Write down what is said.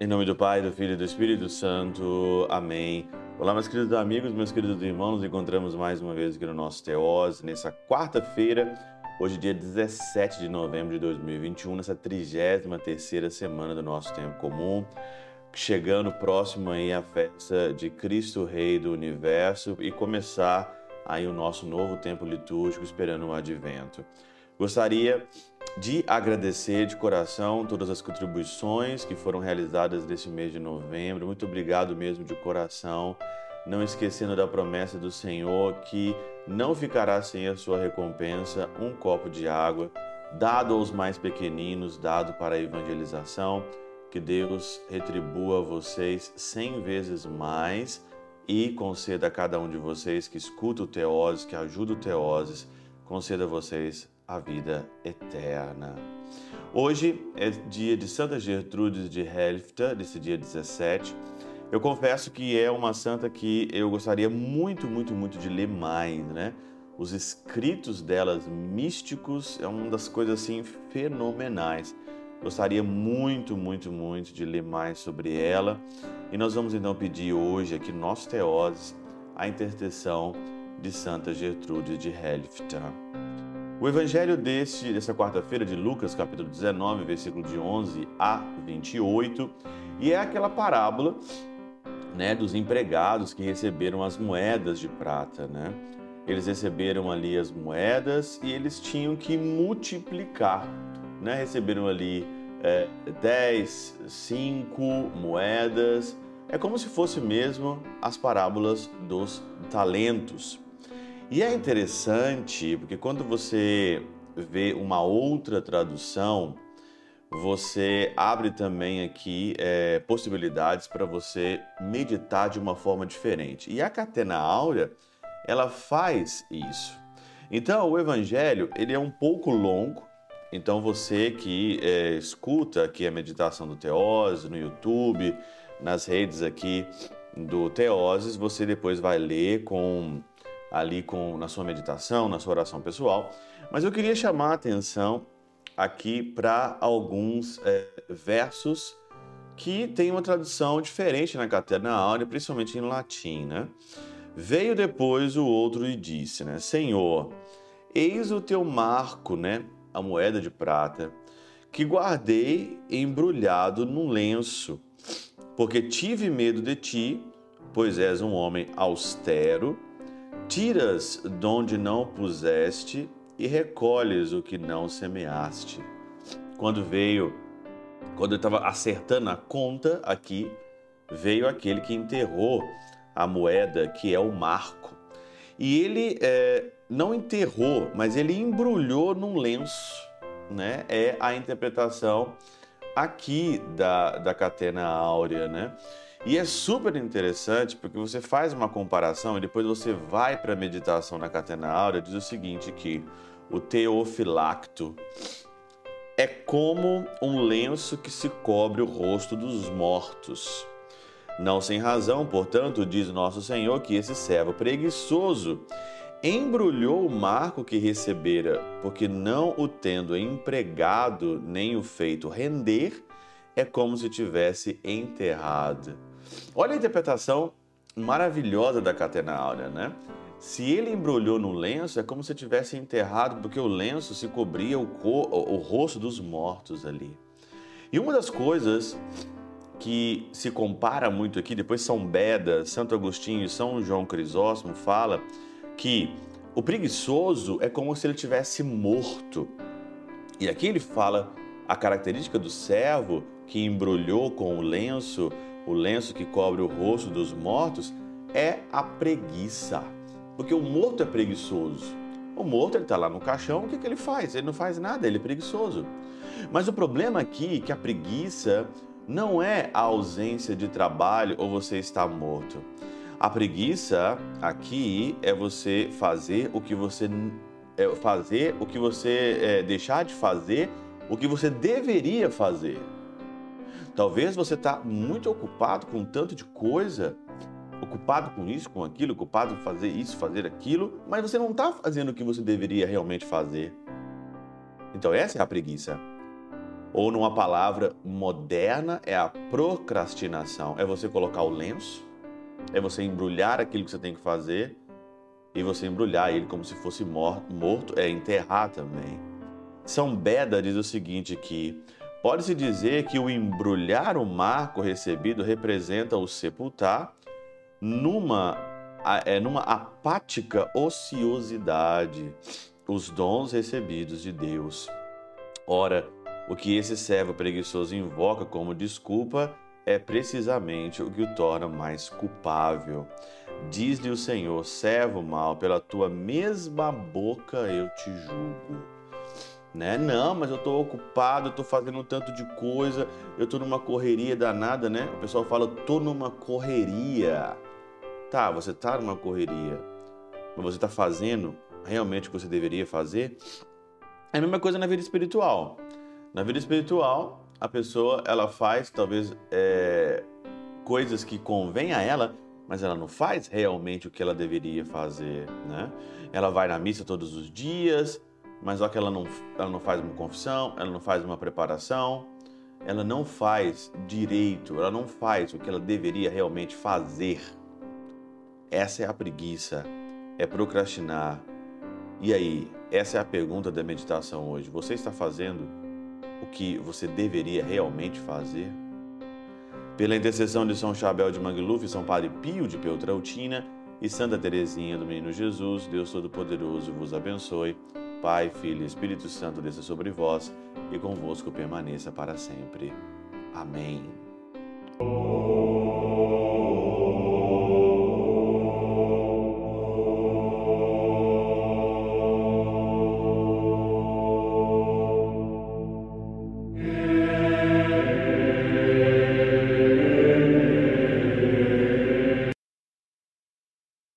Em nome do Pai, do Filho e do Espírito Santo. Amém. Olá, meus queridos amigos, meus queridos irmãos, nos encontramos mais uma vez aqui no nosso Teose, nessa quarta-feira, hoje dia 17 de novembro de 2021, nessa 33ª semana do nosso tempo comum, chegando próximo aí à festa de Cristo Rei do Universo e começar aí o nosso novo tempo litúrgico esperando o advento. Gostaria de agradecer de coração todas as contribuições que foram realizadas nesse mês de novembro. Muito obrigado mesmo de coração. Não esquecendo da promessa do Senhor que não ficará sem a sua recompensa um copo de água, dado aos mais pequeninos, dado para a evangelização. Que Deus retribua a vocês cem vezes mais e conceda a cada um de vocês que escuta o Teoses, que ajuda o Teoses, conceda a vocês a vida eterna. Hoje é dia de Santa Gertrudes de Helfta, desse dia 17. Eu confesso que é uma santa que eu gostaria muito, muito, muito de ler mais, né? Os escritos delas místicos é uma das coisas assim fenomenais. Gostaria muito, muito, muito de ler mais sobre ela. E nós vamos então pedir hoje aqui no nosso Teoses a intercessão de Santa Gertrude de Helfta. O evangelho deste, dessa quarta-feira de Lucas, capítulo 19, versículo de 11 a 28, e é aquela parábola né, dos empregados que receberam as moedas de prata. Né? Eles receberam ali as moedas e eles tinham que multiplicar. Né? Receberam ali é, 10, 5 moedas. É como se fosse mesmo as parábolas dos talentos. E é interessante porque quando você vê uma outra tradução, você abre também aqui é, possibilidades para você meditar de uma forma diferente. E a Catena Áurea, ela faz isso. Então, o Evangelho, ele é um pouco longo, então você que é, escuta aqui a meditação do Teose no YouTube, nas redes aqui do Teoses, você depois vai ler com ali com, na sua meditação, na sua oração pessoal. Mas eu queria chamar a atenção aqui para alguns é, versos que têm uma tradução diferente na Catena Áurea, principalmente em latim, né? Veio depois o outro e disse, né? Senhor, eis o teu marco, né? A moeda de prata, que guardei embrulhado num lenço, porque tive medo de ti, pois és um homem austero Tiras donde não puseste e recolhes o que não semeaste. Quando veio, quando eu estava acertando a conta aqui, veio aquele que enterrou a moeda, que é o marco. E ele é, não enterrou, mas ele embrulhou num lenço. Né? É a interpretação aqui da, da catena áurea, né? E é super interessante porque você faz uma comparação e depois você vai para a meditação na Catena Áurea diz o seguinte que o teofilacto é como um lenço que se cobre o rosto dos mortos. Não sem razão, portanto, diz nosso Senhor que esse servo preguiçoso embrulhou o marco que recebera, porque não o tendo empregado nem o feito render, é como se tivesse enterrado. Olha a interpretação maravilhosa da catena áurea, né? Se ele embrulhou no lenço, é como se tivesse enterrado, porque o lenço se cobria o, o rosto dos mortos ali. E uma das coisas que se compara muito aqui, depois São Beda, Santo Agostinho e São João Crisóstomo fala que o preguiçoso é como se ele tivesse morto. E aqui ele fala a característica do servo que embrulhou com o lenço o lenço que cobre o rosto dos mortos é a preguiça. Porque o morto é preguiçoso. O morto ele está lá no caixão, o que, que ele faz? Ele não faz nada, ele é preguiçoso. Mas o problema aqui é que a preguiça não é a ausência de trabalho ou você está morto. A preguiça aqui é você fazer o que você é fazer o que você é, deixar de fazer o que você deveria fazer. Talvez você está muito ocupado com tanto de coisa ocupado com isso, com aquilo, ocupado em fazer isso, fazer aquilo, mas você não está fazendo o que você deveria realmente fazer. Então, essa é a preguiça. Ou, numa palavra moderna, é a procrastinação. É você colocar o lenço, é você embrulhar aquilo que você tem que fazer e você embrulhar ele como se fosse morto, é enterrar também. São Beda diz o seguinte que pode-se dizer que o embrulhar o marco recebido representa o sepultar numa, é, numa apática ociosidade os dons recebidos de Deus. Ora, o que esse servo preguiçoso invoca como desculpa é precisamente o que o torna mais culpável. Diz-lhe o Senhor, servo mau, pela tua mesma boca eu te julgo. Né? Não, mas eu estou ocupado, eu estou fazendo um tanto de coisa, eu estou numa correria danada, né? O pessoal fala, estou numa correria. Tá, você está numa correria, mas você está fazendo realmente o que você deveria fazer? É a mesma coisa na vida espiritual. Na vida espiritual, a pessoa ela faz talvez é, coisas que convém a ela, mas ela não faz realmente o que ela deveria fazer, né? Ela vai na missa todos os dias, mas só que ela não, ela não faz uma confissão, ela não faz uma preparação, ela não faz direito, ela não faz o que ela deveria realmente fazer. Essa é a preguiça, é procrastinar. E aí, essa é a pergunta da meditação hoje. Você está fazendo o que você deveria realmente fazer? Pela intercessão de São Chabel de Mangluf, São Padre Pio de Peltrautina e Santa Teresinha do Menino Jesus, Deus Todo-Poderoso vos abençoe. Pai, Filho e Espírito Santo desça sobre vós e convosco permaneça para sempre. Amém.